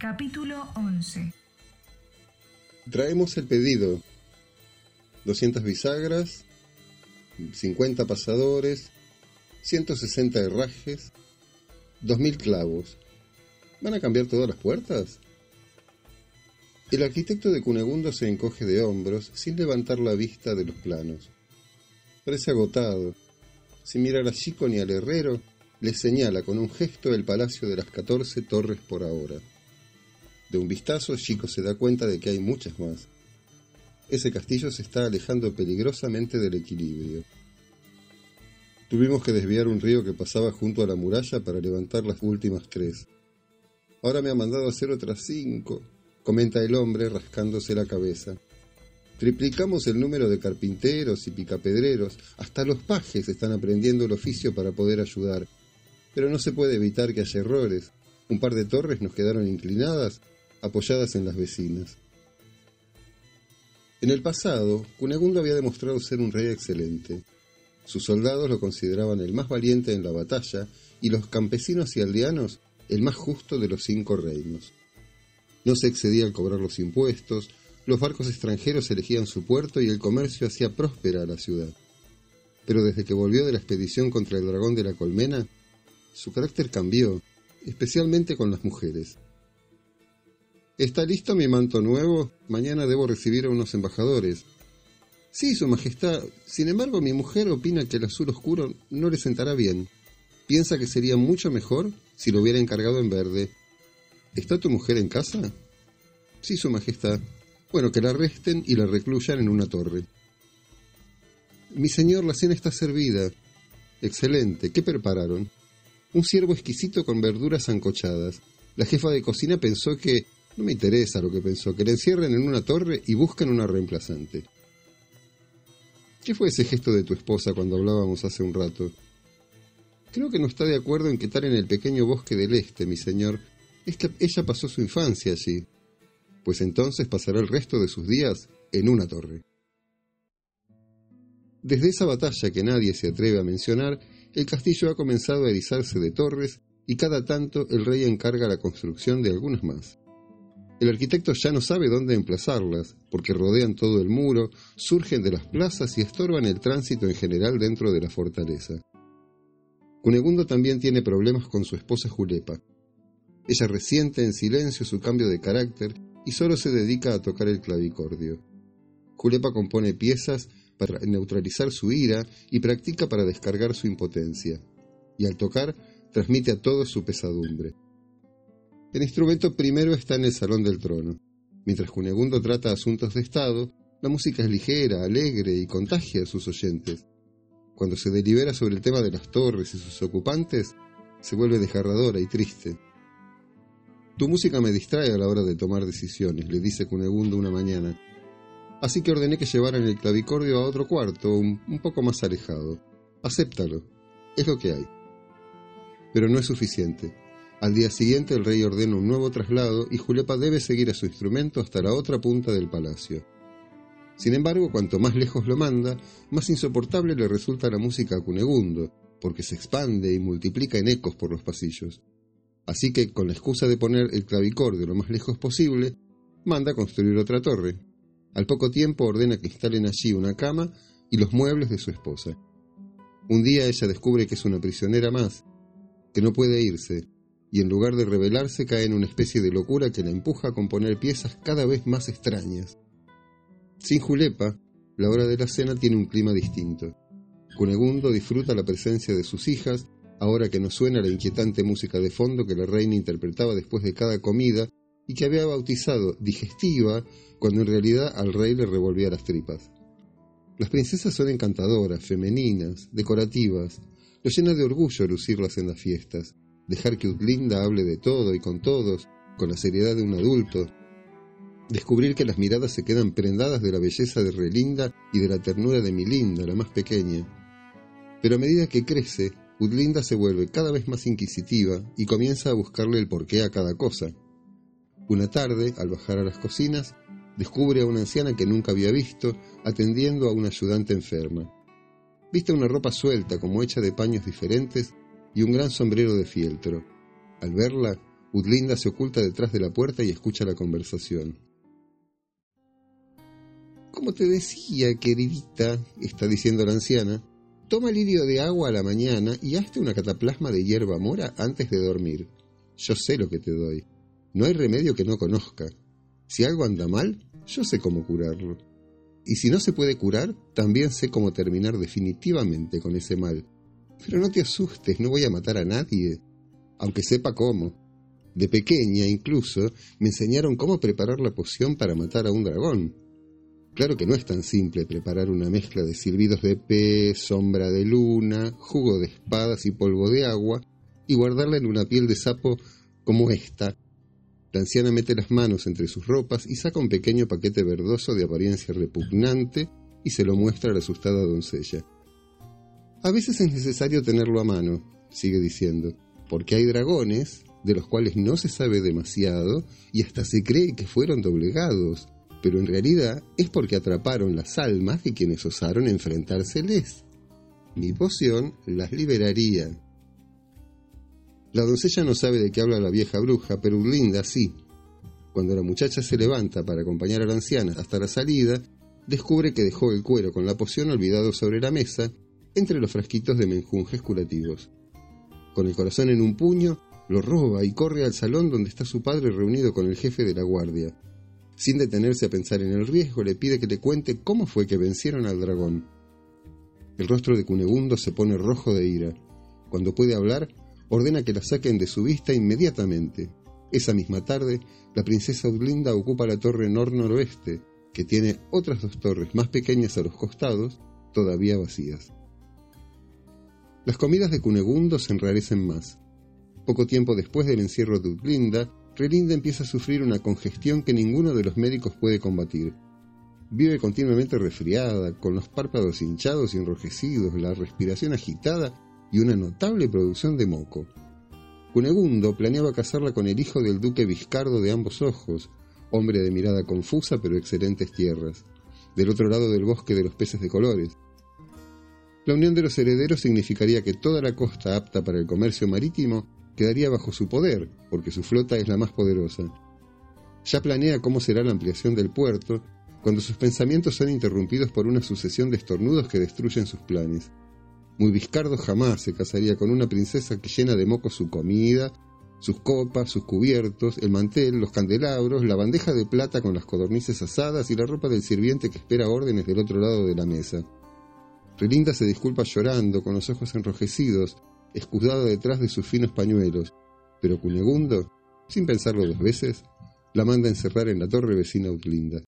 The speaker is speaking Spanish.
Capítulo 11 Traemos el pedido. 200 bisagras, 50 pasadores, 160 herrajes, 2000 clavos. ¿Van a cambiar todas las puertas? El arquitecto de Cunegundo se encoge de hombros sin levantar la vista de los planos. Parece agotado. Sin mirar a Chico ni al herrero, le señala con un gesto el palacio de las 14 torres por ahora. De un vistazo, Chico se da cuenta de que hay muchas más. Ese castillo se está alejando peligrosamente del equilibrio. Tuvimos que desviar un río que pasaba junto a la muralla para levantar las últimas tres. Ahora me ha mandado hacer otras cinco, comenta el hombre rascándose la cabeza. Triplicamos el número de carpinteros y picapedreros, hasta los pajes están aprendiendo el oficio para poder ayudar. Pero no se puede evitar que haya errores. Un par de torres nos quedaron inclinadas apoyadas en las vecinas. En el pasado, Cunegundo había demostrado ser un rey excelente. Sus soldados lo consideraban el más valiente en la batalla y los campesinos y aldeanos el más justo de los cinco reinos. No se excedía al cobrar los impuestos, los barcos extranjeros elegían su puerto y el comercio hacía próspera a la ciudad. Pero desde que volvió de la expedición contra el dragón de la colmena, su carácter cambió, especialmente con las mujeres. ¿Está listo mi manto nuevo? Mañana debo recibir a unos embajadores. Sí, Su Majestad. Sin embargo, mi mujer opina que el azul oscuro no le sentará bien. Piensa que sería mucho mejor si lo hubiera encargado en verde. ¿Está tu mujer en casa? Sí, Su Majestad. Bueno, que la arresten y la recluyan en una torre. Mi señor, la cena está servida. Excelente. ¿Qué prepararon? Un ciervo exquisito con verduras ancochadas. La jefa de cocina pensó que no me interesa lo que pensó, que le encierren en una torre y busquen una reemplazante. ¿Qué fue ese gesto de tu esposa cuando hablábamos hace un rato? Creo que no está de acuerdo en que tal en el pequeño bosque del este, mi señor. ella pasó su infancia allí. Pues entonces pasará el resto de sus días en una torre. Desde esa batalla que nadie se atreve a mencionar, el castillo ha comenzado a erizarse de torres y cada tanto el rey encarga la construcción de algunas más. El arquitecto ya no sabe dónde emplazarlas, porque rodean todo el muro, surgen de las plazas y estorban el tránsito en general dentro de la fortaleza. Cunegundo también tiene problemas con su esposa Julepa. Ella resiente en silencio su cambio de carácter y solo se dedica a tocar el clavicordio. Julepa compone piezas para neutralizar su ira y practica para descargar su impotencia, y al tocar transmite a todos su pesadumbre. El instrumento primero está en el Salón del Trono. Mientras Cunegundo trata asuntos de Estado, la música es ligera, alegre y contagia a sus oyentes. Cuando se delibera sobre el tema de las torres y sus ocupantes, se vuelve desgarradora y triste. Tu música me distrae a la hora de tomar decisiones, le dice Cunegundo una mañana. Así que ordené que llevaran el clavicordio a otro cuarto, un, un poco más alejado. Acéptalo. Es lo que hay. Pero no es suficiente. Al día siguiente el rey ordena un nuevo traslado y Julepa debe seguir a su instrumento hasta la otra punta del palacio. Sin embargo, cuanto más lejos lo manda, más insoportable le resulta la música a Cunegundo, porque se expande y multiplica en ecos por los pasillos. Así que, con la excusa de poner el clavicordio lo más lejos posible, manda construir otra torre. Al poco tiempo ordena que instalen allí una cama y los muebles de su esposa. Un día ella descubre que es una prisionera más, que no puede irse, y en lugar de rebelarse cae en una especie de locura que la empuja a componer piezas cada vez más extrañas. Sin Julepa, la hora de la cena tiene un clima distinto. Cunegundo disfruta la presencia de sus hijas, ahora que no suena la inquietante música de fondo que la reina interpretaba después de cada comida y que había bautizado digestiva cuando en realidad al rey le revolvía las tripas. Las princesas son encantadoras, femeninas, decorativas, lo llena de orgullo lucirlas en las fiestas dejar que Utlinda hable de todo y con todos, con la seriedad de un adulto, descubrir que las miradas se quedan prendadas de la belleza de Relinda y de la ternura de Milinda, la más pequeña. Pero a medida que crece, Utlinda se vuelve cada vez más inquisitiva y comienza a buscarle el porqué a cada cosa. Una tarde, al bajar a las cocinas, descubre a una anciana que nunca había visto atendiendo a una ayudante enferma. Viste una ropa suelta como hecha de paños diferentes y un gran sombrero de fieltro. Al verla, Udlinda se oculta detrás de la puerta y escucha la conversación. Como te decía, queridita, está diciendo la anciana, toma lirio de agua a la mañana y hazte una cataplasma de hierba mora antes de dormir. Yo sé lo que te doy. No hay remedio que no conozca. Si algo anda mal, yo sé cómo curarlo. Y si no se puede curar, también sé cómo terminar definitivamente con ese mal. Pero no te asustes, no voy a matar a nadie, aunque sepa cómo. De pequeña incluso me enseñaron cómo preparar la poción para matar a un dragón. Claro que no es tan simple preparar una mezcla de silbidos de pez, sombra de luna, jugo de espadas y polvo de agua y guardarla en una piel de sapo como esta. La anciana mete las manos entre sus ropas y saca un pequeño paquete verdoso de apariencia repugnante y se lo muestra a la asustada doncella. A veces es necesario tenerlo a mano, sigue diciendo, porque hay dragones de los cuales no se sabe demasiado y hasta se cree que fueron doblegados, pero en realidad es porque atraparon las almas de quienes osaron enfrentárseles. Mi poción las liberaría. La doncella no sabe de qué habla la vieja bruja, pero Linda sí. Cuando la muchacha se levanta para acompañar a la anciana hasta la salida, descubre que dejó el cuero con la poción olvidado sobre la mesa, entre los frasquitos de menjunjes curativos. Con el corazón en un puño, lo roba y corre al salón donde está su padre reunido con el jefe de la guardia. Sin detenerse a pensar en el riesgo, le pide que le cuente cómo fue que vencieron al dragón. El rostro de Cunegundo se pone rojo de ira. Cuando puede hablar, ordena que la saquen de su vista inmediatamente. Esa misma tarde, la princesa Udlinda ocupa la torre nor-noroeste, que tiene otras dos torres más pequeñas a los costados, todavía vacías. Las comidas de Cunegundo se enrarecen más. Poco tiempo después del encierro de Utlinda, Relinda empieza a sufrir una congestión que ninguno de los médicos puede combatir. Vive continuamente resfriada, con los párpados hinchados y enrojecidos, la respiración agitada y una notable producción de moco. Cunegundo planeaba casarla con el hijo del duque Vizcardo de ambos ojos, hombre de mirada confusa pero excelentes tierras, del otro lado del bosque de los peces de colores. La unión de los herederos significaría que toda la costa apta para el comercio marítimo quedaría bajo su poder, porque su flota es la más poderosa. Ya planea cómo será la ampliación del puerto, cuando sus pensamientos son interrumpidos por una sucesión de estornudos que destruyen sus planes. Muy Vizcardo jamás se casaría con una princesa que llena de moco su comida, sus copas, sus cubiertos, el mantel, los candelabros, la bandeja de plata con las codornices asadas y la ropa del sirviente que espera órdenes del otro lado de la mesa. Relinda se disculpa llorando, con los ojos enrojecidos, escudada detrás de sus finos pañuelos, pero Cunegundo, sin pensarlo dos veces, la manda encerrar en la torre vecina Utlinda.